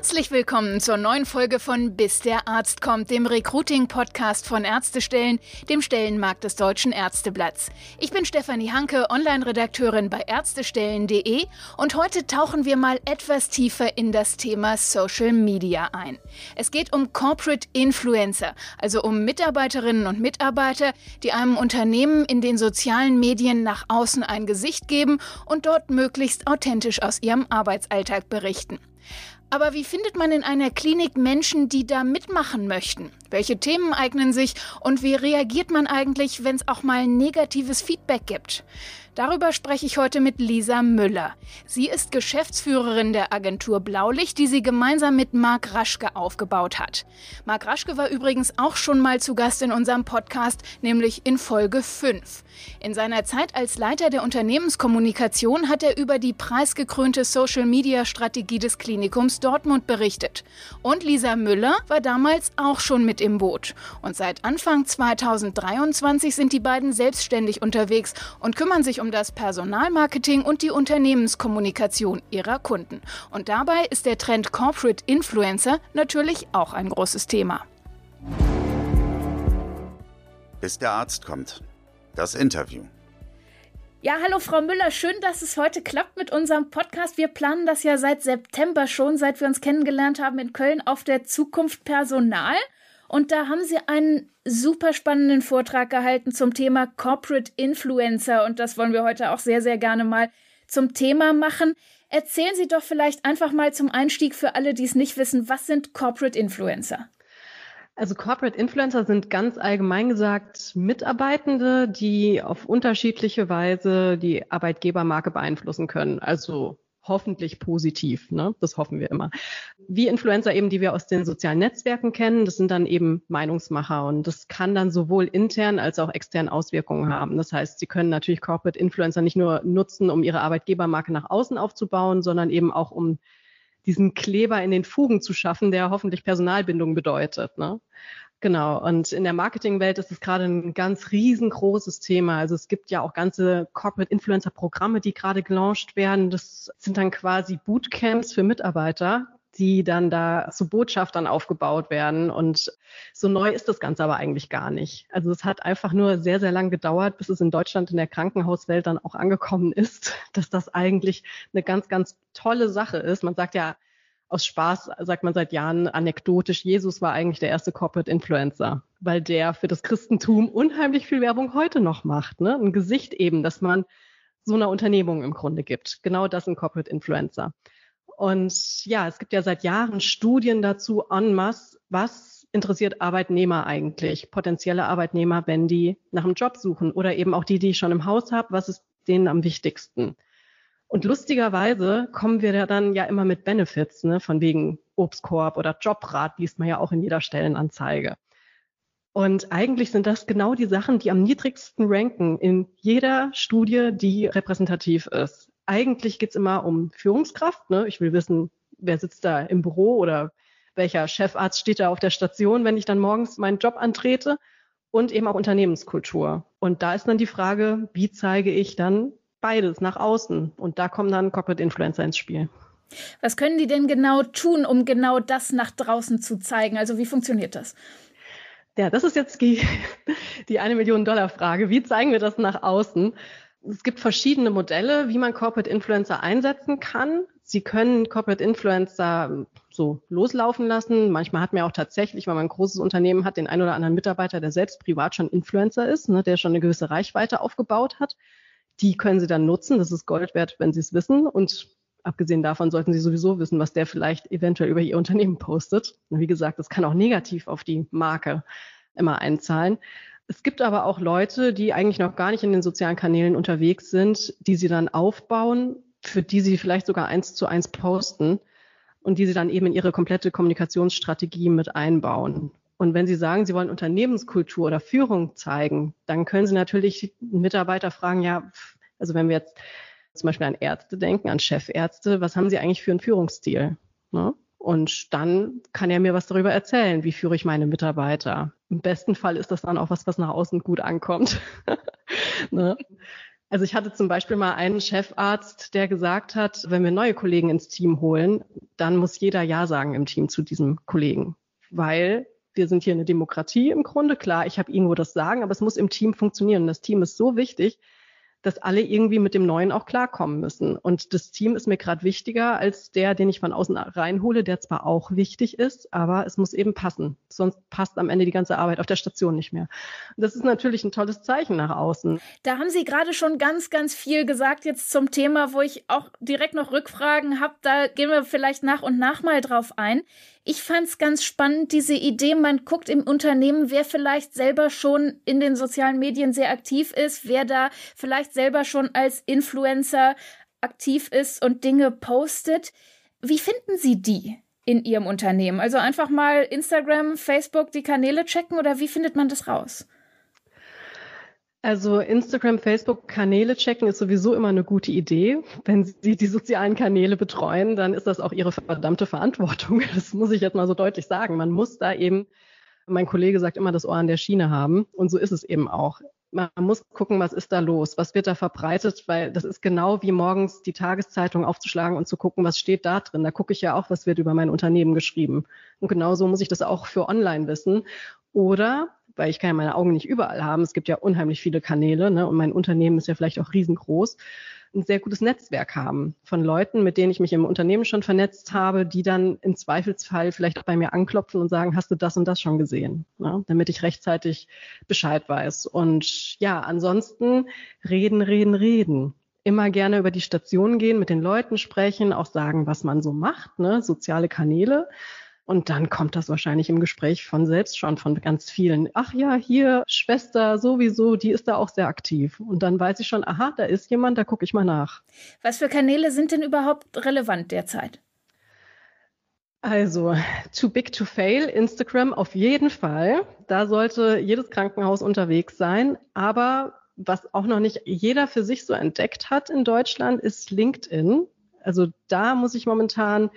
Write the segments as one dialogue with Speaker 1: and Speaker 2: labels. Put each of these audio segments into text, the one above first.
Speaker 1: Herzlich willkommen zur neuen Folge von Bis der Arzt kommt, dem Recruiting-Podcast von Ärztestellen, dem Stellenmarkt des Deutschen Ärzteblatts. Ich bin Stefanie Hanke, Online-Redakteurin bei Ärztestellen.de und heute tauchen wir mal etwas tiefer in das Thema Social Media ein. Es geht um Corporate Influencer, also um Mitarbeiterinnen und Mitarbeiter, die einem Unternehmen in den sozialen Medien nach außen ein Gesicht geben und dort möglichst authentisch aus ihrem Arbeitsalltag berichten. Aber wie findet man in einer Klinik Menschen, die da mitmachen möchten? Welche Themen eignen sich und wie reagiert man eigentlich, wenn es auch mal negatives Feedback gibt? Darüber spreche ich heute mit Lisa Müller. Sie ist Geschäftsführerin der Agentur Blaulicht, die sie gemeinsam mit Marc Raschke aufgebaut hat. Marc Raschke war übrigens auch schon mal zu Gast in unserem Podcast, nämlich in Folge 5. In seiner Zeit als Leiter der Unternehmenskommunikation hat er über die preisgekrönte Social-Media-Strategie des Klinikums Dortmund berichtet. Und Lisa Müller war damals auch schon mit im Boot. Und seit Anfang 2023 sind die beiden selbstständig unterwegs und kümmern sich um das Personalmarketing und die Unternehmenskommunikation ihrer Kunden. Und dabei ist der Trend Corporate Influencer natürlich auch ein großes Thema.
Speaker 2: Bis der Arzt kommt. Das Interview.
Speaker 1: Ja, hallo Frau Müller, schön, dass es heute klappt mit unserem Podcast. Wir planen das ja seit September schon, seit wir uns kennengelernt haben in Köln auf der Zukunft Personal. Und da haben Sie einen super spannenden Vortrag gehalten zum Thema Corporate Influencer. Und das wollen wir heute auch sehr, sehr gerne mal zum Thema machen. Erzählen Sie doch vielleicht einfach mal zum Einstieg für alle, die es nicht wissen, was sind Corporate Influencer?
Speaker 3: Also Corporate Influencer sind ganz allgemein gesagt Mitarbeitende, die auf unterschiedliche Weise die Arbeitgebermarke beeinflussen können. Also hoffentlich positiv. Ne? Das hoffen wir immer. Wie Influencer eben, die wir aus den sozialen Netzwerken kennen, das sind dann eben Meinungsmacher und das kann dann sowohl intern als auch extern Auswirkungen haben. Das heißt, sie können natürlich Corporate Influencer nicht nur nutzen, um ihre Arbeitgebermarke nach außen aufzubauen, sondern eben auch um diesen Kleber in den Fugen zu schaffen, der hoffentlich Personalbindung bedeutet. Ne? Genau. Und in der Marketingwelt ist es gerade ein ganz riesengroßes Thema. Also es gibt ja auch ganze Corporate Influencer Programme, die gerade gelauncht werden. Das sind dann quasi Bootcamps für Mitarbeiter, die dann da zu Botschaftern aufgebaut werden. Und so neu ist das Ganze aber eigentlich gar nicht. Also es hat einfach nur sehr, sehr lang gedauert, bis es in Deutschland in der Krankenhauswelt dann auch angekommen ist, dass das eigentlich eine ganz, ganz tolle Sache ist. Man sagt ja, aus Spaß sagt man seit Jahren anekdotisch, Jesus war eigentlich der erste Corporate Influencer, weil der für das Christentum unheimlich viel Werbung heute noch macht. Ne? Ein Gesicht eben, dass man so einer Unternehmung im Grunde gibt. Genau das ein Corporate Influencer. Und ja, es gibt ja seit Jahren Studien dazu en masse, was interessiert Arbeitnehmer eigentlich, potenzielle Arbeitnehmer, wenn die nach einem Job suchen oder eben auch die, die ich schon im Haus habe, was ist denen am wichtigsten? Und lustigerweise kommen wir da dann ja immer mit Benefits, ne, von wegen Obstkorb oder Jobrat, liest man ja auch in jeder Stellenanzeige. Und eigentlich sind das genau die Sachen, die am niedrigsten ranken in jeder Studie, die repräsentativ ist. Eigentlich geht's immer um Führungskraft. Ne? Ich will wissen, wer sitzt da im Büro oder welcher Chefarzt steht da auf der Station, wenn ich dann morgens meinen Job antrete. Und eben auch Unternehmenskultur. Und da ist dann die Frage, wie zeige ich dann beides nach außen. Und da kommen dann Corporate Influencer ins Spiel.
Speaker 1: Was können die denn genau tun, um genau das nach draußen zu zeigen? Also wie funktioniert das?
Speaker 3: Ja, das ist jetzt die, die eine Million Dollar Frage. Wie zeigen wir das nach außen? Es gibt verschiedene Modelle, wie man Corporate Influencer einsetzen kann. Sie können Corporate Influencer so loslaufen lassen. Manchmal hat man auch tatsächlich, wenn man ein großes Unternehmen hat, den ein oder anderen Mitarbeiter, der selbst privat schon Influencer ist, ne, der schon eine gewisse Reichweite aufgebaut hat. Die können Sie dann nutzen. Das ist Gold wert, wenn Sie es wissen. Und abgesehen davon sollten Sie sowieso wissen, was der vielleicht eventuell über Ihr Unternehmen postet. Wie gesagt, das kann auch negativ auf die Marke immer einzahlen. Es gibt aber auch Leute, die eigentlich noch gar nicht in den sozialen Kanälen unterwegs sind, die Sie dann aufbauen, für die Sie vielleicht sogar eins zu eins posten und die Sie dann eben in Ihre komplette Kommunikationsstrategie mit einbauen. Und wenn Sie sagen, Sie wollen Unternehmenskultur oder Führung zeigen, dann können Sie natürlich Mitarbeiter fragen, ja, also wenn wir jetzt zum Beispiel an Ärzte denken, an Chefärzte, was haben Sie eigentlich für einen Führungsstil? Ne? Und dann kann er mir was darüber erzählen, wie führe ich meine Mitarbeiter. Im besten Fall ist das dann auch was, was nach außen gut ankommt. ne? Also ich hatte zum Beispiel mal einen Chefarzt, der gesagt hat, wenn wir neue Kollegen ins Team holen, dann muss jeder Ja sagen im Team zu diesem Kollegen, weil wir sind hier eine Demokratie im Grunde. Klar, ich habe irgendwo das Sagen, aber es muss im Team funktionieren. Das Team ist so wichtig, dass alle irgendwie mit dem Neuen auch klarkommen müssen. Und das Team ist mir gerade wichtiger als der, den ich von außen reinhole, der zwar auch wichtig ist, aber es muss eben passen. Sonst passt am Ende die ganze Arbeit auf der Station nicht mehr. Und das ist natürlich ein tolles Zeichen nach außen.
Speaker 1: Da haben Sie gerade schon ganz, ganz viel gesagt jetzt zum Thema, wo ich auch direkt noch Rückfragen habe. Da gehen wir vielleicht nach und nach mal drauf ein. Ich fand es ganz spannend, diese Idee, man guckt im Unternehmen, wer vielleicht selber schon in den sozialen Medien sehr aktiv ist, wer da vielleicht selber schon als Influencer aktiv ist und Dinge postet. Wie finden Sie die in Ihrem Unternehmen? Also einfach mal Instagram, Facebook, die Kanäle checken oder wie findet man das raus?
Speaker 3: Also Instagram, Facebook Kanäle checken ist sowieso immer eine gute Idee. Wenn Sie die sozialen Kanäle betreuen, dann ist das auch Ihre verdammte Verantwortung. Das muss ich jetzt mal so deutlich sagen. Man muss da eben, mein Kollege sagt immer, das Ohr an der Schiene haben. Und so ist es eben auch. Man muss gucken, was ist da los? Was wird da verbreitet? Weil das ist genau wie morgens die Tageszeitung aufzuschlagen und zu gucken, was steht da drin. Da gucke ich ja auch, was wird über mein Unternehmen geschrieben. Und genauso muss ich das auch für online wissen. Oder weil ich kann ja meine Augen nicht überall haben. Es gibt ja unheimlich viele Kanäle ne? und mein Unternehmen ist ja vielleicht auch riesengroß. Ein sehr gutes Netzwerk haben von Leuten, mit denen ich mich im Unternehmen schon vernetzt habe, die dann im Zweifelsfall vielleicht auch bei mir anklopfen und sagen, hast du das und das schon gesehen? Ne? Damit ich rechtzeitig Bescheid weiß. Und ja, ansonsten reden, reden, reden immer gerne über die Station gehen, mit den Leuten sprechen, auch sagen, was man so macht, ne? soziale Kanäle. Und dann kommt das wahrscheinlich im Gespräch von selbst schon von ganz vielen. Ach ja, hier Schwester sowieso, die ist da auch sehr aktiv. Und dann weiß ich schon, aha, da ist jemand, da gucke ich mal nach.
Speaker 1: Was für Kanäle sind denn überhaupt relevant derzeit?
Speaker 3: Also, too big to fail, Instagram auf jeden Fall. Da sollte jedes Krankenhaus unterwegs sein. Aber was auch noch nicht jeder für sich so entdeckt hat in Deutschland, ist LinkedIn. Also da muss ich momentan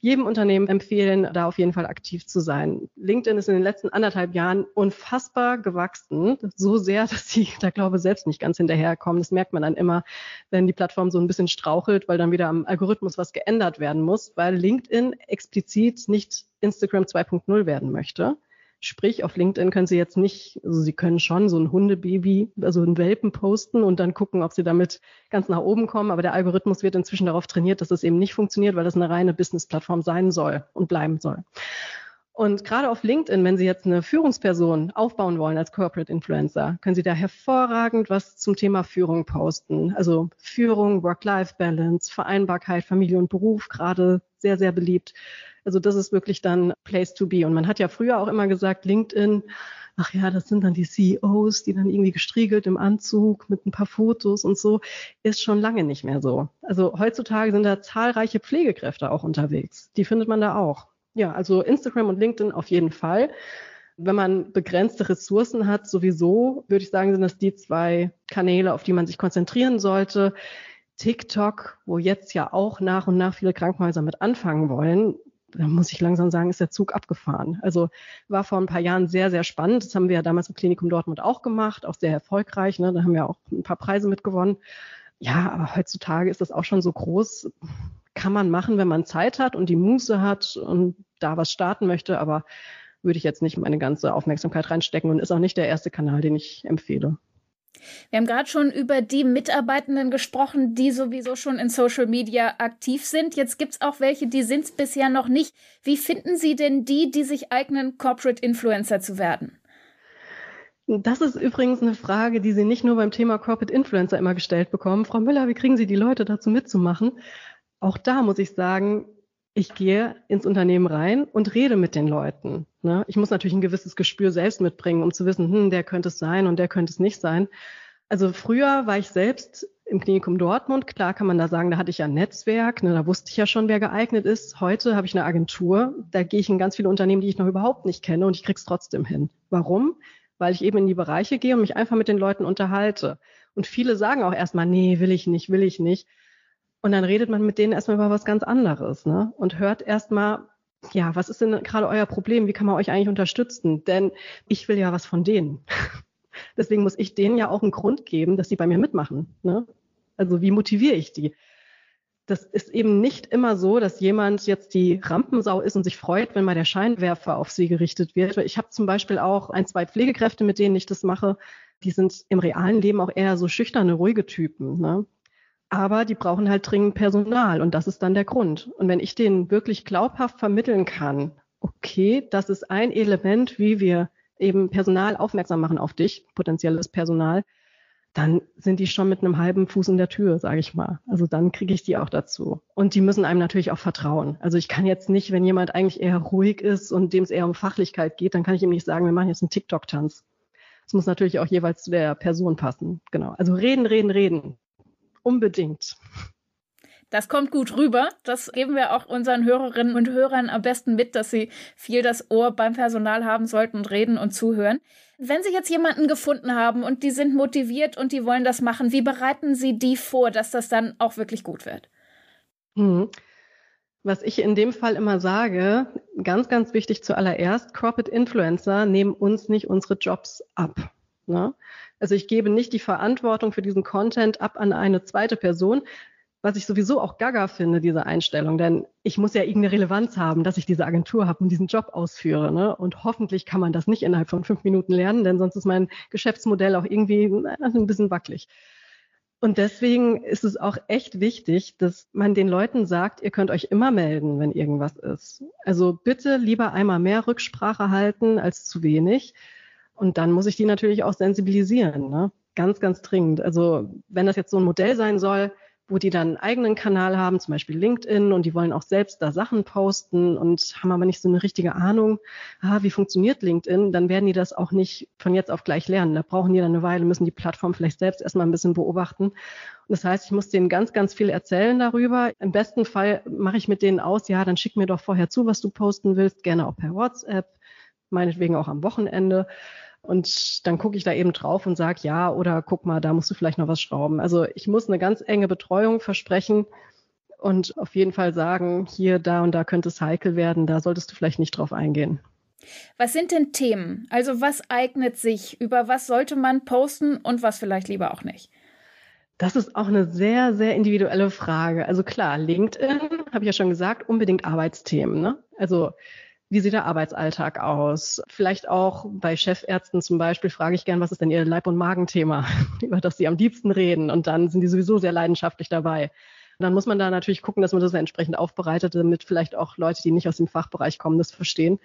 Speaker 3: jedem Unternehmen empfehlen, da auf jeden Fall aktiv zu sein. LinkedIn ist in den letzten anderthalb Jahren unfassbar gewachsen, so sehr, dass sie da glaube selbst nicht ganz hinterherkommen. Das merkt man dann immer, wenn die Plattform so ein bisschen strauchelt, weil dann wieder am Algorithmus was geändert werden muss, weil LinkedIn explizit nicht Instagram 2.0 werden möchte. Sprich, auf LinkedIn können Sie jetzt nicht, also Sie können schon so ein Hundebaby, also ein Welpen posten und dann gucken, ob Sie damit ganz nach oben kommen. Aber der Algorithmus wird inzwischen darauf trainiert, dass es eben nicht funktioniert, weil das eine reine Business-Plattform sein soll und bleiben soll. Und gerade auf LinkedIn, wenn Sie jetzt eine Führungsperson aufbauen wollen als Corporate Influencer, können Sie da hervorragend was zum Thema Führung posten. Also Führung, Work-Life-Balance, Vereinbarkeit, Familie und Beruf, gerade sehr, sehr beliebt. Also das ist wirklich dann Place to be. Und man hat ja früher auch immer gesagt, LinkedIn, ach ja, das sind dann die CEOs, die dann irgendwie gestriegelt im Anzug mit ein paar Fotos und so, ist schon lange nicht mehr so. Also heutzutage sind da zahlreiche Pflegekräfte auch unterwegs. Die findet man da auch. Ja, also Instagram und LinkedIn auf jeden Fall. Wenn man begrenzte Ressourcen hat, sowieso, würde ich sagen, sind das die zwei Kanäle, auf die man sich konzentrieren sollte. TikTok, wo jetzt ja auch nach und nach viele Krankenhäuser mit anfangen wollen, da muss ich langsam sagen, ist der Zug abgefahren. Also war vor ein paar Jahren sehr, sehr spannend. Das haben wir ja damals im Klinikum Dortmund auch gemacht, auch sehr erfolgreich. Ne? Da haben wir auch ein paar Preise mitgewonnen. Ja, aber heutzutage ist das auch schon so groß. Kann man machen, wenn man Zeit hat und die Muße hat und da was starten möchte, aber würde ich jetzt nicht meine ganze Aufmerksamkeit reinstecken und ist auch nicht der erste Kanal, den ich empfehle.
Speaker 1: Wir haben gerade schon über die Mitarbeitenden gesprochen, die sowieso schon in Social Media aktiv sind. Jetzt gibt es auch welche, die sind es bisher noch nicht. Wie finden Sie denn die, die sich eignen, Corporate Influencer zu werden?
Speaker 3: Das ist übrigens eine Frage, die Sie nicht nur beim Thema Corporate Influencer immer gestellt bekommen. Frau Müller, wie kriegen Sie die Leute dazu mitzumachen? Auch da muss ich sagen, ich gehe ins Unternehmen rein und rede mit den Leuten. Ne? Ich muss natürlich ein gewisses Gespür selbst mitbringen, um zu wissen, hm, der könnte es sein und der könnte es nicht sein. Also früher war ich selbst im Klinikum Dortmund. Klar kann man da sagen, da hatte ich ja ein Netzwerk, ne, da wusste ich ja schon, wer geeignet ist. Heute habe ich eine Agentur, da gehe ich in ganz viele Unternehmen, die ich noch überhaupt nicht kenne und ich krieg's trotzdem hin. Warum? Weil ich eben in die Bereiche gehe und mich einfach mit den Leuten unterhalte. Und viele sagen auch erstmal, nee, will ich nicht, will ich nicht. Und dann redet man mit denen erstmal über was ganz anderes ne? und hört erstmal, ja, was ist denn gerade euer Problem? Wie kann man euch eigentlich unterstützen? Denn ich will ja was von denen. Deswegen muss ich denen ja auch einen Grund geben, dass sie bei mir mitmachen. Ne? Also wie motiviere ich die? Das ist eben nicht immer so, dass jemand jetzt die Rampensau ist und sich freut, wenn mal der Scheinwerfer auf sie gerichtet wird. Ich habe zum Beispiel auch ein, zwei Pflegekräfte, mit denen ich das mache. Die sind im realen Leben auch eher so schüchterne, ruhige Typen. Ne? Aber die brauchen halt dringend Personal und das ist dann der Grund. Und wenn ich denen wirklich glaubhaft vermitteln kann, okay, das ist ein Element, wie wir eben Personal aufmerksam machen auf dich, potenzielles Personal, dann sind die schon mit einem halben Fuß in der Tür, sage ich mal. Also dann kriege ich die auch dazu. Und die müssen einem natürlich auch vertrauen. Also ich kann jetzt nicht, wenn jemand eigentlich eher ruhig ist und dem es eher um Fachlichkeit geht, dann kann ich ihm nicht sagen, wir machen jetzt einen TikTok-Tanz. Es muss natürlich auch jeweils zu der Person passen. Genau. Also reden, reden, reden. Unbedingt.
Speaker 1: Das kommt gut rüber. Das geben wir auch unseren Hörerinnen und Hörern am besten mit, dass sie viel das Ohr beim Personal haben sollten und reden und zuhören. Wenn Sie jetzt jemanden gefunden haben und die sind motiviert und die wollen das machen, wie bereiten Sie die vor, dass das dann auch wirklich gut wird?
Speaker 3: Hm. Was ich in dem Fall immer sage, ganz, ganz wichtig zuallererst, Corporate Influencer nehmen uns nicht unsere Jobs ab. Ne? Also ich gebe nicht die Verantwortung für diesen Content ab an eine zweite Person, was ich sowieso auch gaga finde, diese Einstellung. Denn ich muss ja irgendeine Relevanz haben, dass ich diese Agentur habe und diesen Job ausführe. Ne? Und hoffentlich kann man das nicht innerhalb von fünf Minuten lernen, denn sonst ist mein Geschäftsmodell auch irgendwie ein bisschen wackelig. Und deswegen ist es auch echt wichtig, dass man den Leuten sagt, ihr könnt euch immer melden, wenn irgendwas ist. Also bitte lieber einmal mehr Rücksprache halten als zu wenig. Und dann muss ich die natürlich auch sensibilisieren, ne? ganz, ganz dringend. Also wenn das jetzt so ein Modell sein soll, wo die dann einen eigenen Kanal haben, zum Beispiel LinkedIn, und die wollen auch selbst da Sachen posten und haben aber nicht so eine richtige Ahnung, ah, wie funktioniert LinkedIn, dann werden die das auch nicht von jetzt auf gleich lernen. Da brauchen die dann eine Weile, müssen die Plattform vielleicht selbst erstmal ein bisschen beobachten. Und das heißt, ich muss denen ganz, ganz viel erzählen darüber. Im besten Fall mache ich mit denen aus, ja, dann schick mir doch vorher zu, was du posten willst, gerne auch per WhatsApp, meinetwegen auch am Wochenende. Und dann gucke ich da eben drauf und sage, ja, oder guck mal, da musst du vielleicht noch was schrauben. Also ich muss eine ganz enge Betreuung versprechen und auf jeden Fall sagen, hier, da und da könnte es heikel werden, da solltest du vielleicht nicht drauf eingehen.
Speaker 1: Was sind denn Themen? Also was eignet sich? Über was sollte man posten und was vielleicht lieber auch nicht?
Speaker 3: Das ist auch eine sehr, sehr individuelle Frage. Also klar, LinkedIn, habe ich ja schon gesagt, unbedingt Arbeitsthemen. Ne? Also wie sieht der Arbeitsalltag aus? Vielleicht auch bei Chefärzten zum Beispiel frage ich gern, was ist denn ihr Leib- und Magenthema, über das sie am liebsten reden? Und dann sind die sowieso sehr leidenschaftlich dabei. Und dann muss man da natürlich gucken, dass man das entsprechend aufbereitet, damit vielleicht auch Leute, die nicht aus dem Fachbereich kommen, das verstehen.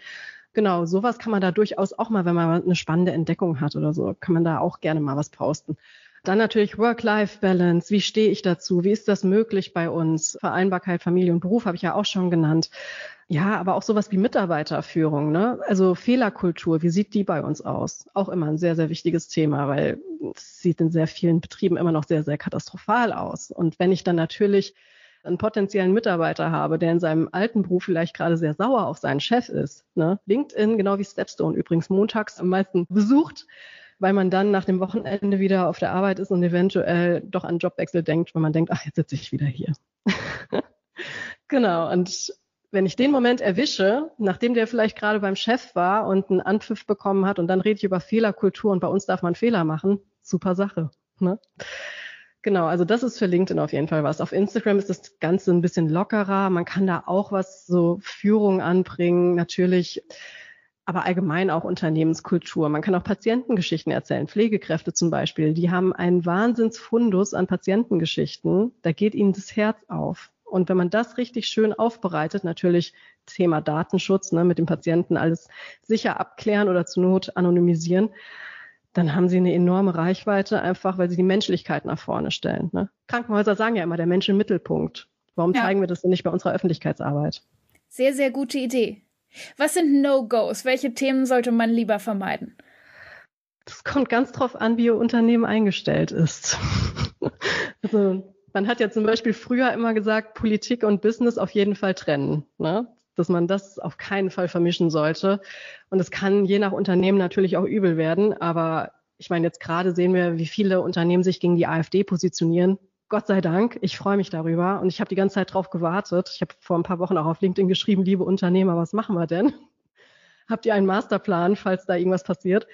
Speaker 3: Genau, sowas kann man da durchaus auch mal, wenn man eine spannende Entdeckung hat oder so, kann man da auch gerne mal was posten. Dann natürlich Work-Life-Balance. Wie stehe ich dazu? Wie ist das möglich bei uns? Vereinbarkeit, Familie und Beruf habe ich ja auch schon genannt. Ja, aber auch sowas wie Mitarbeiterführung, ne? Also Fehlerkultur, wie sieht die bei uns aus? Auch immer ein sehr, sehr wichtiges Thema, weil es sieht in sehr vielen Betrieben immer noch sehr, sehr katastrophal aus. Und wenn ich dann natürlich einen potenziellen Mitarbeiter habe, der in seinem alten Beruf vielleicht gerade sehr sauer auf seinen Chef ist, ne? LinkedIn, genau wie Stepstone übrigens montags am meisten besucht, weil man dann nach dem Wochenende wieder auf der Arbeit ist und eventuell doch an Jobwechsel denkt, weil man denkt, ach, jetzt sitze ich wieder hier. genau. Und wenn ich den Moment erwische, nachdem der vielleicht gerade beim Chef war und einen Anpfiff bekommen hat und dann rede ich über Fehlerkultur und bei uns darf man Fehler machen, super Sache. Ne? Genau, also das ist für LinkedIn auf jeden Fall was. Auf Instagram ist das Ganze ein bisschen lockerer. Man kann da auch was so Führung anbringen, natürlich, aber allgemein auch Unternehmenskultur. Man kann auch Patientengeschichten erzählen. Pflegekräfte zum Beispiel, die haben einen Wahnsinnsfundus an Patientengeschichten. Da geht ihnen das Herz auf. Und wenn man das richtig schön aufbereitet, natürlich Thema Datenschutz, ne, mit dem Patienten alles sicher abklären oder zur Not anonymisieren, dann haben sie eine enorme Reichweite, einfach weil sie die Menschlichkeit nach vorne stellen. Ne? Krankenhäuser sagen ja immer, der Mensch im Mittelpunkt. Warum ja. zeigen wir das denn nicht bei unserer Öffentlichkeitsarbeit?
Speaker 1: Sehr, sehr gute Idee. Was sind No-Gos? Welche Themen sollte man lieber vermeiden?
Speaker 3: Das kommt ganz drauf an, wie Ihr Unternehmen eingestellt ist. also man hat ja zum Beispiel früher immer gesagt, Politik und Business auf jeden Fall trennen. Ne? dass man das auf keinen Fall vermischen sollte. Und es kann je nach Unternehmen natürlich auch übel werden. Aber ich meine, jetzt gerade sehen wir, wie viele Unternehmen sich gegen die AfD positionieren. Gott sei Dank, ich freue mich darüber und ich habe die ganze Zeit drauf gewartet. Ich habe vor ein paar Wochen auch auf LinkedIn geschrieben, liebe Unternehmer, was machen wir denn? Habt ihr einen Masterplan, falls da irgendwas passiert?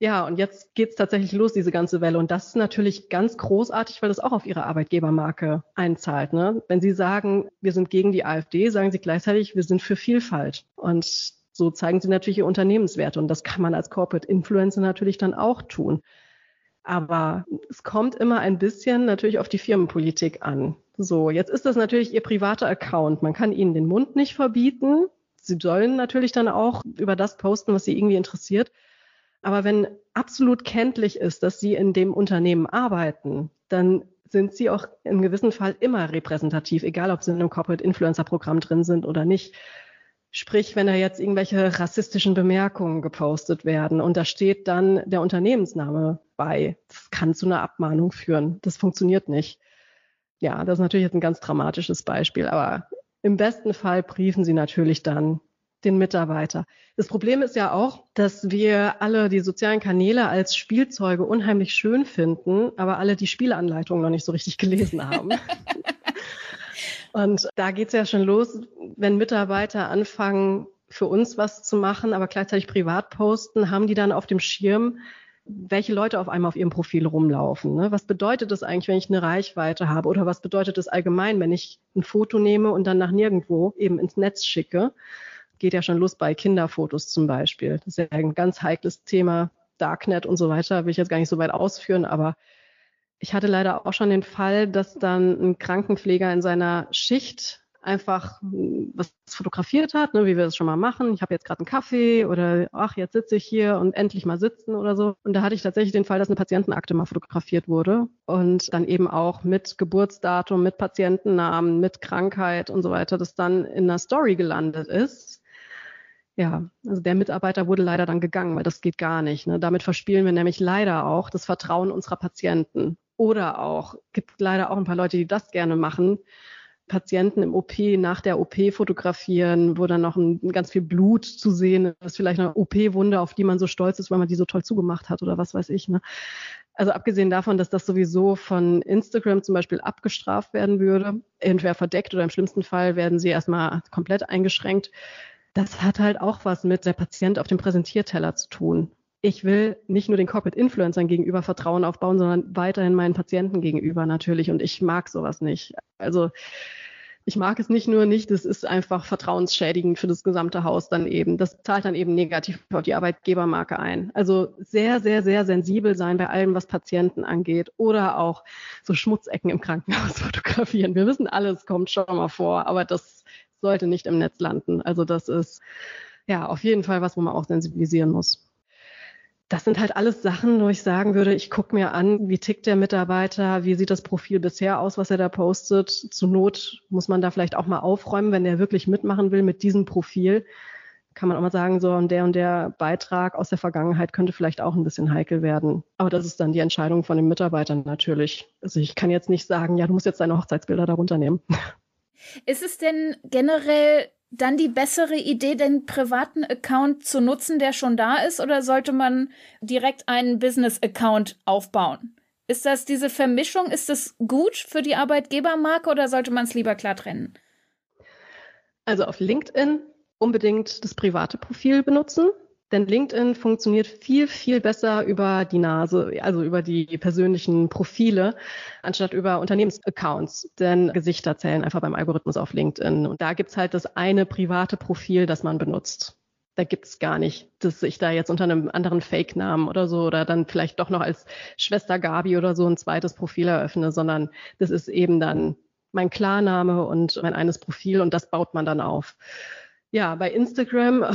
Speaker 3: Ja, und jetzt geht's tatsächlich los, diese ganze Welle. Und das ist natürlich ganz großartig, weil das auch auf Ihre Arbeitgebermarke einzahlt. Ne? Wenn Sie sagen, wir sind gegen die AfD, sagen Sie gleichzeitig, wir sind für Vielfalt. Und so zeigen Sie natürlich Ihr Unternehmenswerte. Und das kann man als Corporate Influencer natürlich dann auch tun. Aber es kommt immer ein bisschen natürlich auf die Firmenpolitik an. So, jetzt ist das natürlich Ihr privater Account. Man kann Ihnen den Mund nicht verbieten. Sie sollen natürlich dann auch über das posten, was Sie irgendwie interessiert. Aber wenn absolut kenntlich ist, dass Sie in dem Unternehmen arbeiten, dann sind Sie auch im gewissen Fall immer repräsentativ, egal ob Sie in einem Corporate Influencer Programm drin sind oder nicht. Sprich, wenn da jetzt irgendwelche rassistischen Bemerkungen gepostet werden und da steht dann der Unternehmensname bei, das kann zu einer Abmahnung führen. Das funktioniert nicht. Ja, das ist natürlich jetzt ein ganz dramatisches Beispiel, aber im besten Fall briefen Sie natürlich dann den Mitarbeiter. Das Problem ist ja auch, dass wir alle die sozialen Kanäle als Spielzeuge unheimlich schön finden, aber alle die Spielanleitung noch nicht so richtig gelesen haben. Und da geht es ja schon los, wenn Mitarbeiter anfangen, für uns was zu machen, aber gleichzeitig privat posten, haben die dann auf dem Schirm, welche Leute auf einmal auf ihrem Profil rumlaufen. Ne? Was bedeutet das eigentlich, wenn ich eine Reichweite habe? Oder was bedeutet das allgemein, wenn ich ein Foto nehme und dann nach nirgendwo eben ins Netz schicke? geht ja schon los bei Kinderfotos zum Beispiel. Das ist ja ein ganz heikles Thema, Darknet und so weiter, will ich jetzt gar nicht so weit ausführen, aber ich hatte leider auch schon den Fall, dass dann ein Krankenpfleger in seiner Schicht einfach hm, was fotografiert hat, ne, wie wir das schon mal machen. Ich habe jetzt gerade einen Kaffee oder ach, jetzt sitze ich hier und endlich mal sitzen oder so. Und da hatte ich tatsächlich den Fall, dass eine Patientenakte mal fotografiert wurde und dann eben auch mit Geburtsdatum, mit Patientennamen, mit Krankheit und so weiter, das dann in einer Story gelandet ist ja, also der Mitarbeiter wurde leider dann gegangen, weil das geht gar nicht. Ne? Damit verspielen wir nämlich leider auch das Vertrauen unserer Patienten. Oder auch, gibt leider auch ein paar Leute, die das gerne machen, Patienten im OP nach der OP fotografieren, wo dann noch ein, ganz viel Blut zu sehen ist, vielleicht eine OP-Wunde, auf die man so stolz ist, weil man die so toll zugemacht hat oder was weiß ich. Ne? Also abgesehen davon, dass das sowieso von Instagram zum Beispiel abgestraft werden würde, entweder verdeckt oder im schlimmsten Fall werden sie erstmal komplett eingeschränkt das hat halt auch was mit der Patient auf dem Präsentierteller zu tun. Ich will nicht nur den Corporate Influencern gegenüber Vertrauen aufbauen, sondern weiterhin meinen Patienten gegenüber natürlich. Und ich mag sowas nicht. Also ich mag es nicht nur nicht, es ist einfach vertrauensschädigend für das gesamte Haus dann eben. Das zahlt dann eben negativ auf die Arbeitgebermarke ein. Also sehr, sehr, sehr sensibel sein bei allem, was Patienten angeht oder auch so Schmutzecken im Krankenhaus fotografieren. Wir wissen alles kommt schon mal vor, aber das sollte nicht im Netz landen. Also das ist ja auf jeden Fall was, wo man auch sensibilisieren muss. Das sind halt alles Sachen, wo ich sagen würde, ich gucke mir an, wie tickt der Mitarbeiter, wie sieht das Profil bisher aus, was er da postet. Zur Not muss man da vielleicht auch mal aufräumen, wenn er wirklich mitmachen will mit diesem Profil. Kann man auch mal sagen, so und der und der Beitrag aus der Vergangenheit könnte vielleicht auch ein bisschen heikel werden. Aber das ist dann die Entscheidung von den Mitarbeitern natürlich. Also ich kann jetzt nicht sagen, ja, du musst jetzt deine Hochzeitsbilder darunter nehmen.
Speaker 1: Ist es denn generell dann die bessere Idee, den privaten Account zu nutzen, der schon da ist, oder sollte man direkt einen Business-Account aufbauen? Ist das diese Vermischung, ist das gut für die Arbeitgebermarke oder sollte man es lieber klar trennen?
Speaker 3: Also auf LinkedIn unbedingt das private Profil benutzen. Denn LinkedIn funktioniert viel, viel besser über die Nase, also über die persönlichen Profile, anstatt über Unternehmensaccounts. Denn Gesichter zählen einfach beim Algorithmus auf LinkedIn. Und da gibt's halt das eine private Profil, das man benutzt. Da gibt's gar nicht, dass ich da jetzt unter einem anderen Fake-Namen oder so oder dann vielleicht doch noch als Schwester Gabi oder so ein zweites Profil eröffne, sondern das ist eben dann mein Klarname und mein eines Profil und das baut man dann auf. Ja, bei Instagram, äh,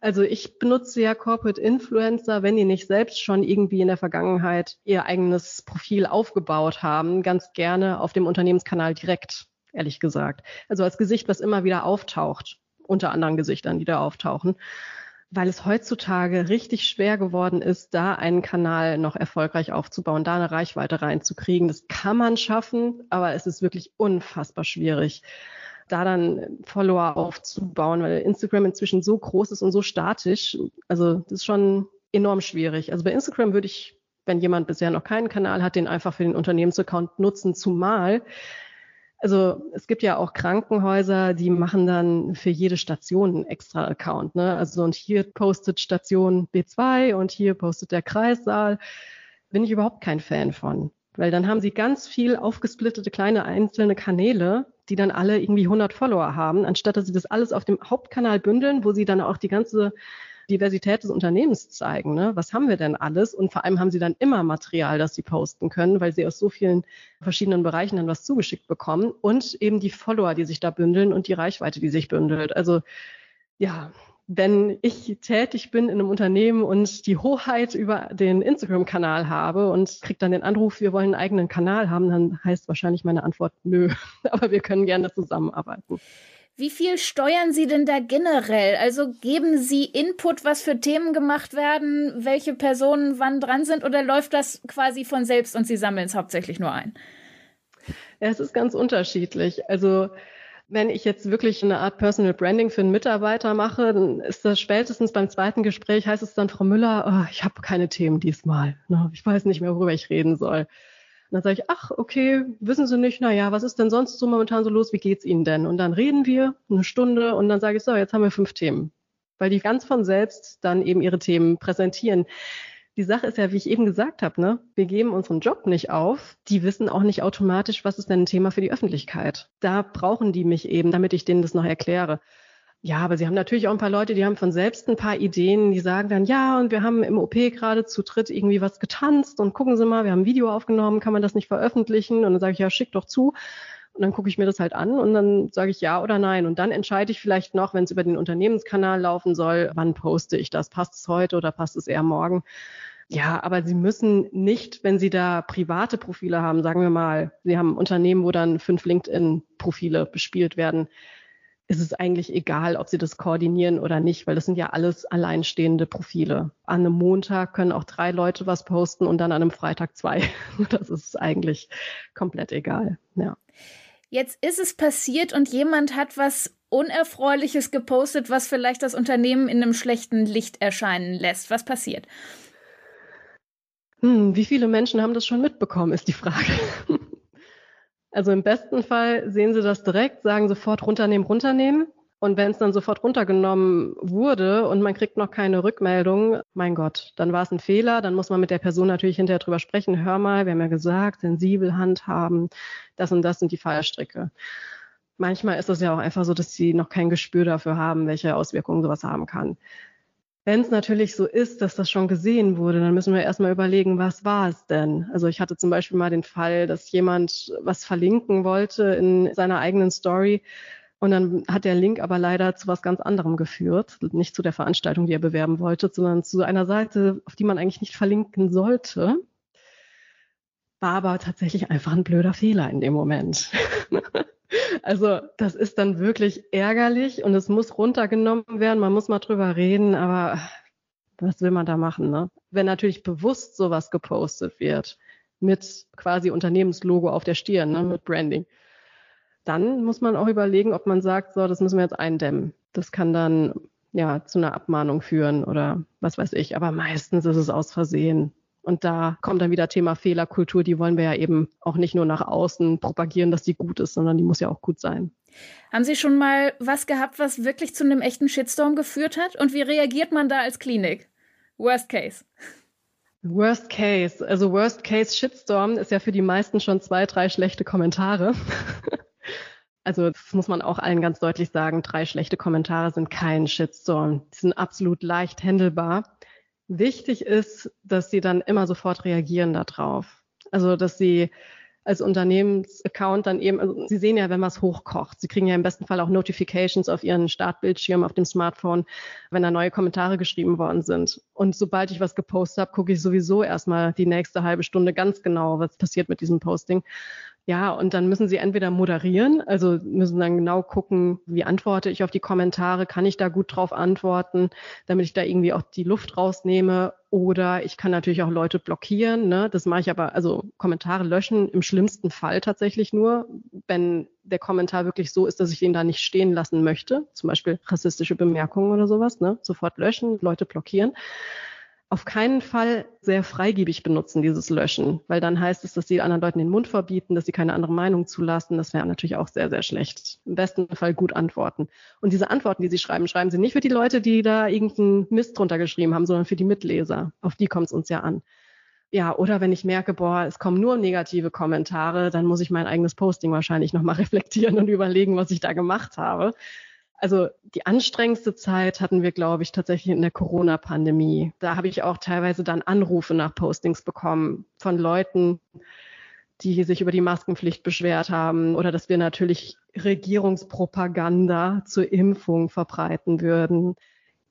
Speaker 3: also ich benutze ja Corporate Influencer, wenn die nicht selbst schon irgendwie in der Vergangenheit ihr eigenes Profil aufgebaut haben, ganz gerne auf dem Unternehmenskanal direkt, ehrlich gesagt. Also als Gesicht, was immer wieder auftaucht, unter anderen Gesichtern, die da auftauchen weil es heutzutage richtig schwer geworden ist, da einen Kanal noch erfolgreich aufzubauen, da eine Reichweite reinzukriegen. Das kann man schaffen, aber es ist wirklich unfassbar schwierig da dann Follower aufzubauen, weil Instagram inzwischen so groß ist und so statisch. Also das ist schon enorm schwierig. Also bei Instagram würde ich wenn jemand bisher noch keinen Kanal hat, den einfach für den Unternehmensaccount nutzen, zumal also es gibt ja auch Krankenhäuser, die machen dann für jede Station einen extra Account. Ne? Also und hier postet Station B2 und hier postet der Kreissaal. Bin ich überhaupt kein Fan von. Weil dann haben sie ganz viel aufgesplittete kleine einzelne Kanäle, die dann alle irgendwie 100 Follower haben, anstatt dass sie das alles auf dem Hauptkanal bündeln, wo sie dann auch die ganze Diversität des Unternehmens zeigen. Ne? Was haben wir denn alles? Und vor allem haben sie dann immer Material, das sie posten können, weil sie aus so vielen verschiedenen Bereichen dann was zugeschickt bekommen und eben die Follower, die sich da bündeln und die Reichweite, die sich bündelt. Also ja, wenn ich tätig bin in einem Unternehmen und die Hoheit über den Instagram-Kanal habe und kriege dann den Anruf, wir wollen einen eigenen Kanal haben, dann heißt wahrscheinlich meine Antwort nö. Aber wir können gerne zusammenarbeiten.
Speaker 1: Wie viel steuern Sie denn da generell? Also geben Sie Input, was für Themen gemacht werden, welche Personen wann dran sind oder läuft das quasi von selbst und Sie sammeln es hauptsächlich nur ein?
Speaker 3: Ja, es ist ganz unterschiedlich. Also wenn ich jetzt wirklich eine Art Personal Branding für einen Mitarbeiter mache, dann ist das spätestens beim zweiten Gespräch, heißt es dann, Frau Müller, oh, ich habe keine Themen diesmal. Ne? Ich weiß nicht mehr, worüber ich reden soll. Und dann sage ich, ach, okay, wissen Sie nicht, na ja, was ist denn sonst so momentan so los? Wie geht's Ihnen denn? Und dann reden wir eine Stunde und dann sage ich, so, jetzt haben wir fünf Themen. Weil die ganz von selbst dann eben ihre Themen präsentieren. Die Sache ist ja, wie ich eben gesagt habe, ne, wir geben unseren Job nicht auf. Die wissen auch nicht automatisch, was ist denn ein Thema für die Öffentlichkeit. Da brauchen die mich eben, damit ich denen das noch erkläre. Ja, aber sie haben natürlich auch ein paar Leute, die haben von selbst ein paar Ideen, die sagen dann, ja, und wir haben im OP gerade zu dritt irgendwie was getanzt und gucken Sie mal, wir haben ein Video aufgenommen, kann man das nicht veröffentlichen? Und dann sage ich, ja, schick doch zu. Und dann gucke ich mir das halt an und dann sage ich ja oder nein. Und dann entscheide ich vielleicht noch, wenn es über den Unternehmenskanal laufen soll, wann poste ich das? Passt es heute oder passt es eher morgen? Ja, aber Sie müssen nicht, wenn Sie da private Profile haben, sagen wir mal, Sie haben ein Unternehmen, wo dann fünf LinkedIn-Profile bespielt werden, ist es eigentlich egal, ob sie das koordinieren oder nicht, weil das sind ja alles alleinstehende Profile. An einem Montag können auch drei Leute was posten und dann an einem Freitag zwei. Das ist eigentlich komplett egal. Ja.
Speaker 1: Jetzt ist es passiert und jemand hat was Unerfreuliches gepostet, was vielleicht das Unternehmen in einem schlechten Licht erscheinen lässt. Was passiert?
Speaker 3: Hm, wie viele Menschen haben das schon mitbekommen, ist die Frage. Also im besten Fall sehen Sie das direkt, sagen sofort runternehmen, runternehmen. Und wenn es dann sofort runtergenommen wurde und man kriegt noch keine Rückmeldung, mein Gott, dann war es ein Fehler. Dann muss man mit der Person natürlich hinterher drüber sprechen. Hör mal, wir haben ja gesagt, sensibel handhaben, das und das sind die Fallstricke. Manchmal ist es ja auch einfach so, dass sie noch kein Gespür dafür haben, welche Auswirkungen sowas haben kann. Wenn es natürlich so ist, dass das schon gesehen wurde, dann müssen wir erstmal überlegen, was war es denn? Also ich hatte zum Beispiel mal den Fall, dass jemand was verlinken wollte in seiner eigenen Story und dann hat der Link aber leider zu was ganz anderem geführt, nicht zu der Veranstaltung, die er bewerben wollte, sondern zu einer Seite, auf die man eigentlich nicht verlinken sollte. War aber tatsächlich einfach ein blöder Fehler in dem Moment. Also das ist dann wirklich ärgerlich und es muss runtergenommen werden. Man muss mal drüber reden, aber was will man da machen? Ne? Wenn natürlich bewusst sowas gepostet wird mit quasi Unternehmenslogo auf der Stirn, ne, mit Branding, dann muss man auch überlegen, ob man sagt, so, das müssen wir jetzt eindämmen. Das kann dann ja zu einer Abmahnung führen oder was weiß ich. Aber meistens ist es aus Versehen. Und da kommt dann wieder Thema Fehlerkultur. Die wollen wir ja eben auch nicht nur nach außen propagieren, dass die gut ist, sondern die muss ja auch gut sein.
Speaker 1: Haben Sie schon mal was gehabt, was wirklich zu einem echten Shitstorm geführt hat? Und wie reagiert man da als Klinik? Worst Case.
Speaker 3: Worst Case. Also Worst Case Shitstorm ist ja für die meisten schon zwei, drei schlechte Kommentare. Also das muss man auch allen ganz deutlich sagen, drei schlechte Kommentare sind kein Shitstorm. Die sind absolut leicht handelbar. Wichtig ist, dass sie dann immer sofort reagieren darauf. Also, dass sie als Unternehmensaccount dann eben, also Sie sehen ja, wenn was hochkocht. Sie kriegen ja im besten Fall auch Notifications auf Ihren Startbildschirm auf dem Smartphone, wenn da neue Kommentare geschrieben worden sind. Und sobald ich was gepostet habe, gucke ich sowieso erstmal die nächste halbe Stunde ganz genau, was passiert mit diesem Posting. Ja, und dann müssen Sie entweder moderieren, also müssen dann genau gucken, wie antworte ich auf die Kommentare, kann ich da gut drauf antworten, damit ich da irgendwie auch die Luft rausnehme. Oder ich kann natürlich auch Leute blockieren. Ne? Das mache ich aber, also Kommentare löschen im schlimmsten Fall tatsächlich nur, wenn der Kommentar wirklich so ist, dass ich ihn da nicht stehen lassen möchte. Zum Beispiel rassistische Bemerkungen oder sowas. Ne? Sofort löschen, Leute blockieren. Auf keinen Fall sehr freigebig benutzen, dieses Löschen, weil dann heißt es, dass sie anderen Leuten den Mund verbieten, dass sie keine andere Meinung zulassen. Das wäre natürlich auch sehr, sehr schlecht. Im besten Fall gut antworten. Und diese Antworten, die sie schreiben, schreiben sie nicht für die Leute, die da irgendeinen Mist drunter geschrieben haben, sondern für die Mitleser. Auf die kommt es uns ja an. Ja, oder wenn ich merke, boah, es kommen nur negative Kommentare, dann muss ich mein eigenes Posting wahrscheinlich nochmal reflektieren und überlegen, was ich da gemacht habe. Also die anstrengendste Zeit hatten wir, glaube ich, tatsächlich in der Corona-Pandemie. Da habe ich auch teilweise dann Anrufe nach Postings bekommen von Leuten, die sich über die Maskenpflicht beschwert haben oder dass wir natürlich Regierungspropaganda zur Impfung verbreiten würden.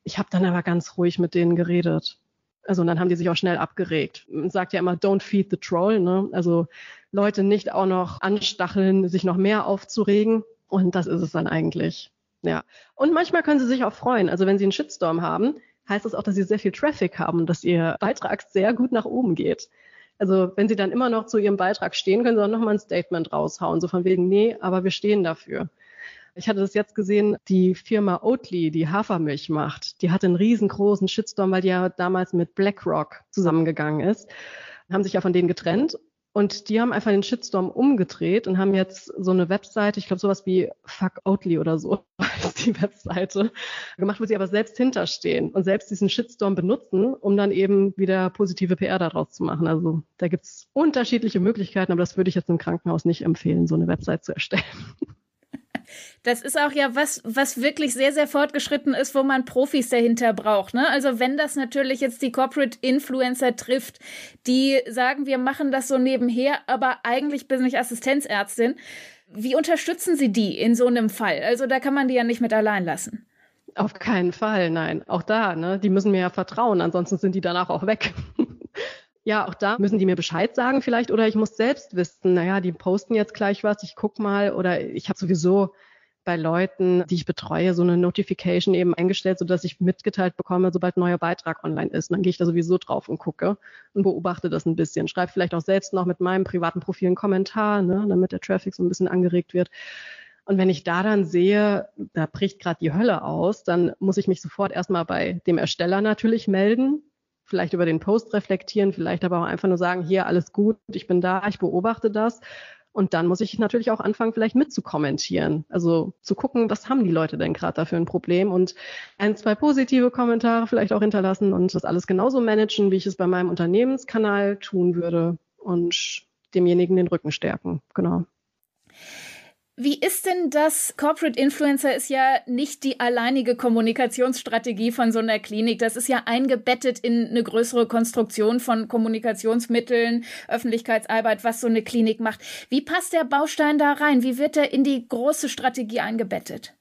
Speaker 3: Ich habe dann aber ganz ruhig mit denen geredet. Also und dann haben die sich auch schnell abgeregt. Man sagt ja immer, don't feed the troll. Ne? Also Leute nicht auch noch anstacheln, sich noch mehr aufzuregen. Und das ist es dann eigentlich. Ja. Und manchmal können sie sich auch freuen. Also wenn sie einen Shitstorm haben, heißt das auch, dass sie sehr viel Traffic haben dass ihr Beitrag sehr gut nach oben geht. Also wenn sie dann immer noch zu ihrem Beitrag stehen, können sie auch nochmal ein Statement raushauen, so von wegen, nee, aber wir stehen dafür. Ich hatte das jetzt gesehen, die Firma Oatly, die Hafermilch macht, die hatte einen riesengroßen Shitstorm, weil die ja damals mit BlackRock zusammengegangen ist, haben sich ja von denen getrennt und die haben einfach den Shitstorm umgedreht und haben jetzt so eine Webseite, ich glaube sowas wie Fuck Oatly oder so ist die Webseite, gemacht, wo sie aber selbst hinterstehen und selbst diesen Shitstorm benutzen, um dann eben wieder positive PR daraus zu machen. Also da gibt's unterschiedliche Möglichkeiten, aber das würde ich jetzt im Krankenhaus nicht empfehlen, so eine Website zu erstellen.
Speaker 1: Das ist auch ja was, was wirklich sehr, sehr fortgeschritten ist, wo man Profis dahinter braucht. Ne? Also wenn das natürlich jetzt die Corporate Influencer trifft, die sagen, wir machen das so nebenher, aber eigentlich bin ich Assistenzärztin. Wie unterstützen Sie die in so einem Fall? Also da kann man die ja nicht mit allein lassen.
Speaker 3: Auf keinen Fall, nein. Auch da, ne? Die müssen mir ja vertrauen, ansonsten sind die danach auch weg. Ja, auch da müssen die mir Bescheid sagen vielleicht oder ich muss selbst wissen, naja, die posten jetzt gleich was, ich guck mal oder ich habe sowieso bei Leuten, die ich betreue, so eine Notification eben eingestellt, sodass ich mitgeteilt bekomme, sobald ein neuer Beitrag online ist. Und dann gehe ich da sowieso drauf und gucke und beobachte das ein bisschen. Schreibe vielleicht auch selbst noch mit meinem privaten Profil einen Kommentar, ne, damit der Traffic so ein bisschen angeregt wird. Und wenn ich da dann sehe, da bricht gerade die Hölle aus, dann muss ich mich sofort erstmal bei dem Ersteller natürlich melden, vielleicht über den Post reflektieren, vielleicht aber auch einfach nur sagen, hier alles gut, ich bin da, ich beobachte das. Und dann muss ich natürlich auch anfangen, vielleicht mitzukommentieren. Also zu gucken, was haben die Leute denn gerade da für ein Problem und ein, zwei positive Kommentare vielleicht auch hinterlassen und das alles genauso managen, wie ich es bei meinem Unternehmenskanal tun würde und demjenigen den Rücken stärken. Genau.
Speaker 1: Wie ist denn das? Corporate Influencer ist ja nicht die alleinige Kommunikationsstrategie von so einer Klinik. Das ist ja eingebettet in eine größere Konstruktion von Kommunikationsmitteln, Öffentlichkeitsarbeit, was so eine Klinik macht. Wie passt der Baustein da rein? Wie wird er in die große Strategie eingebettet?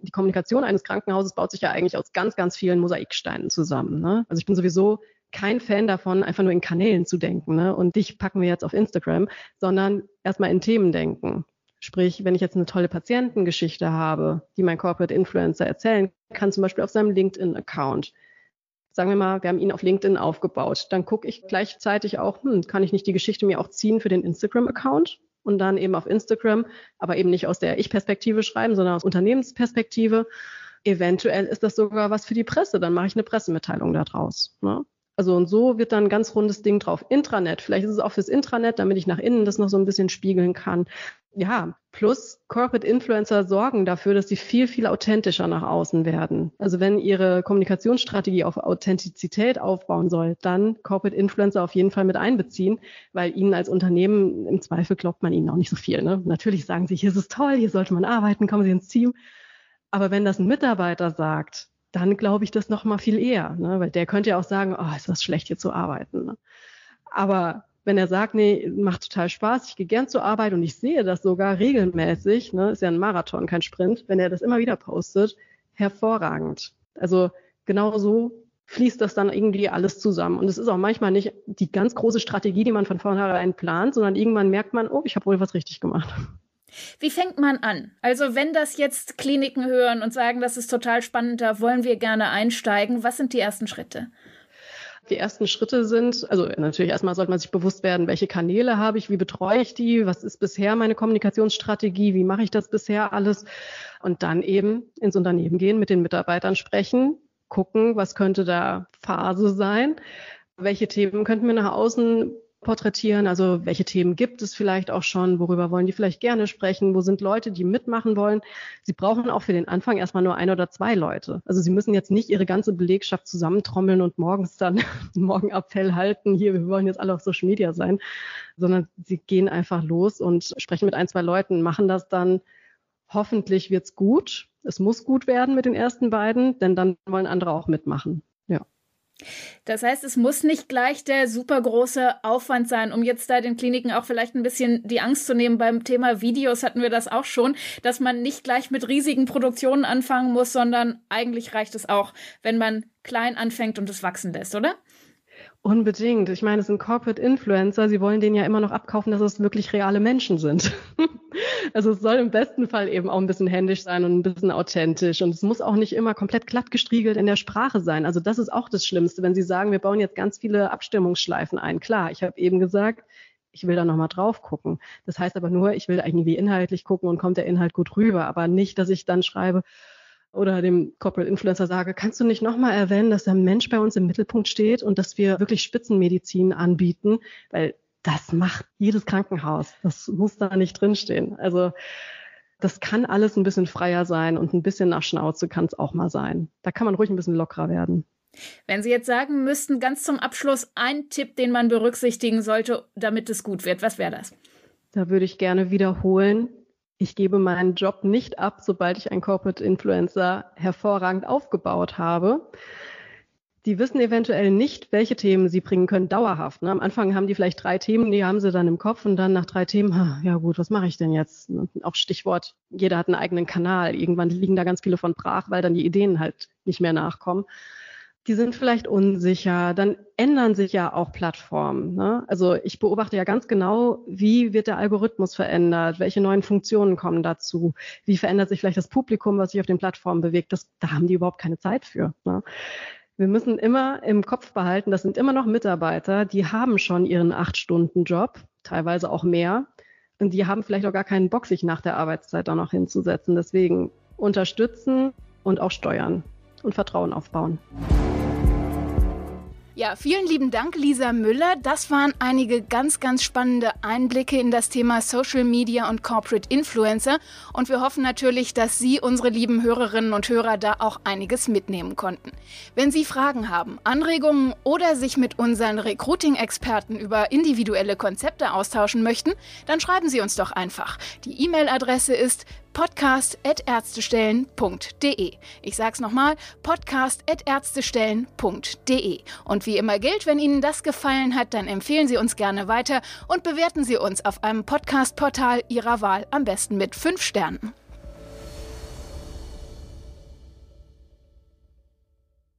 Speaker 3: Die Kommunikation eines Krankenhauses baut sich ja eigentlich aus ganz, ganz vielen Mosaiksteinen zusammen. Ne? Also ich bin sowieso kein Fan davon, einfach nur in Kanälen zu denken. Ne? Und dich packen wir jetzt auf Instagram, sondern erstmal in Themen denken. Sprich, wenn ich jetzt eine tolle Patientengeschichte habe, die mein Corporate Influencer erzählen kann, zum Beispiel auf seinem LinkedIn-Account. Sagen wir mal, wir haben ihn auf LinkedIn aufgebaut. Dann gucke ich gleichzeitig auch, hm, kann ich nicht die Geschichte mir auch ziehen für den Instagram-Account und dann eben auf Instagram, aber eben nicht aus der Ich-Perspektive schreiben, sondern aus Unternehmensperspektive. Eventuell ist das sogar was für die Presse. Dann mache ich eine Pressemitteilung daraus. Ne? Also und so wird dann ein ganz rundes Ding drauf. Intranet, vielleicht ist es auch fürs Intranet, damit ich nach innen das noch so ein bisschen spiegeln kann. Ja, plus Corporate Influencer sorgen dafür, dass sie viel, viel authentischer nach außen werden. Also wenn ihre Kommunikationsstrategie auf Authentizität aufbauen soll, dann Corporate Influencer auf jeden Fall mit einbeziehen, weil ihnen als Unternehmen im Zweifel glaubt man ihnen auch nicht so viel. Ne? Natürlich sagen sie, hier ist es toll, hier sollte man arbeiten, kommen Sie ins Team. Aber wenn das ein Mitarbeiter sagt, dann glaube ich das noch mal viel eher, ne? weil der könnte ja auch sagen, oh, ist das schlecht hier zu arbeiten. Ne? Aber wenn er sagt, nee, macht total Spaß, ich gehe gern zur Arbeit und ich sehe das sogar regelmäßig, ne, ist ja ein Marathon, kein Sprint, wenn er das immer wieder postet, hervorragend. Also genau so fließt das dann irgendwie alles zusammen. Und es ist auch manchmal nicht die ganz große Strategie, die man von vornherein plant, sondern irgendwann merkt man, oh, ich habe wohl was richtig gemacht.
Speaker 1: Wie fängt man an? Also wenn das jetzt Kliniken hören und sagen, das ist total spannend, da wollen wir gerne einsteigen, was sind die ersten Schritte?
Speaker 3: Die ersten Schritte sind, also natürlich erstmal sollte man sich bewusst werden, welche Kanäle habe ich, wie betreue ich die, was ist bisher meine Kommunikationsstrategie, wie mache ich das bisher alles und dann eben ins Unternehmen gehen, mit den Mitarbeitern sprechen, gucken, was könnte da Phase sein, welche Themen könnten wir nach außen porträtieren, also welche Themen gibt es vielleicht auch schon, worüber wollen die vielleicht gerne sprechen, wo sind Leute, die mitmachen wollen. Sie brauchen auch für den Anfang erstmal nur ein oder zwei Leute. Also sie müssen jetzt nicht ihre ganze Belegschaft zusammentrommeln und morgens dann Morgenappell halten, hier, wir wollen jetzt alle auf Social Media sein, sondern sie gehen einfach los und sprechen mit ein, zwei Leuten, machen das dann. Hoffentlich wird's gut. Es muss gut werden mit den ersten beiden, denn dann wollen andere auch mitmachen.
Speaker 1: Das heißt, es muss nicht gleich der super große Aufwand sein, um jetzt da den Kliniken auch vielleicht ein bisschen die Angst zu nehmen. Beim Thema Videos hatten wir das auch schon, dass man nicht gleich mit riesigen Produktionen anfangen muss, sondern eigentlich reicht es auch, wenn man klein anfängt und es wachsen lässt, oder?
Speaker 3: Unbedingt. Ich meine, es sind Corporate Influencer. Sie wollen denen ja immer noch abkaufen, dass es wirklich reale Menschen sind. also es soll im besten Fall eben auch ein bisschen händisch sein und ein bisschen authentisch. Und es muss auch nicht immer komplett glatt gestriegelt in der Sprache sein. Also das ist auch das Schlimmste, wenn Sie sagen, wir bauen jetzt ganz viele Abstimmungsschleifen ein. Klar, ich habe eben gesagt, ich will da nochmal drauf gucken. Das heißt aber nur, ich will irgendwie inhaltlich gucken und kommt der Inhalt gut rüber, aber nicht, dass ich dann schreibe, oder dem Corporate Influencer sage, kannst du nicht nochmal erwähnen, dass der Mensch bei uns im Mittelpunkt steht und dass wir wirklich Spitzenmedizin anbieten, weil das macht jedes Krankenhaus. Das muss da nicht drinstehen. Also das kann alles ein bisschen freier sein und ein bisschen nach Schnauze kann es auch mal sein. Da kann man ruhig ein bisschen lockerer werden.
Speaker 1: Wenn Sie jetzt sagen müssten, ganz zum Abschluss ein Tipp, den man berücksichtigen sollte, damit es gut wird, was wäre das?
Speaker 3: Da würde ich gerne wiederholen, ich gebe meinen Job nicht ab, sobald ich einen Corporate Influencer hervorragend aufgebaut habe. Die wissen eventuell nicht, welche Themen sie bringen können, dauerhaft. Ne? Am Anfang haben die vielleicht drei Themen, die haben sie dann im Kopf und dann nach drei Themen, ja gut, was mache ich denn jetzt? Auch Stichwort, jeder hat einen eigenen Kanal. Irgendwann liegen da ganz viele von brach, weil dann die Ideen halt nicht mehr nachkommen die sind vielleicht unsicher, dann ändern sich ja auch Plattformen. Ne? Also ich beobachte ja ganz genau, wie wird der Algorithmus verändert, welche neuen Funktionen kommen dazu, wie verändert sich vielleicht das Publikum, was sich auf den Plattformen bewegt. Das, da haben die überhaupt keine Zeit für. Ne? Wir müssen immer im Kopf behalten, das sind immer noch Mitarbeiter, die haben schon ihren Acht-Stunden-Job, teilweise auch mehr. Und die haben vielleicht auch gar keinen Bock, sich nach der Arbeitszeit da noch hinzusetzen. Deswegen unterstützen und auch steuern und Vertrauen aufbauen.
Speaker 1: Ja, vielen lieben Dank, Lisa Müller. Das waren einige ganz, ganz spannende Einblicke in das Thema Social Media und Corporate Influencer. Und wir hoffen natürlich, dass Sie, unsere lieben Hörerinnen und Hörer, da auch einiges mitnehmen konnten. Wenn Sie Fragen haben, Anregungen oder sich mit unseren Recruiting-Experten über individuelle Konzepte austauschen möchten, dann schreiben Sie uns doch einfach. Die E-Mail-Adresse ist podcast.ärztestellen.de. Ich sag's nochmal, podcast.ärztestellen.de. Und wie immer gilt, wenn Ihnen das gefallen hat, dann empfehlen Sie uns gerne weiter und bewerten Sie uns auf einem Podcast-Portal Ihrer Wahl, am besten mit 5 Sternen.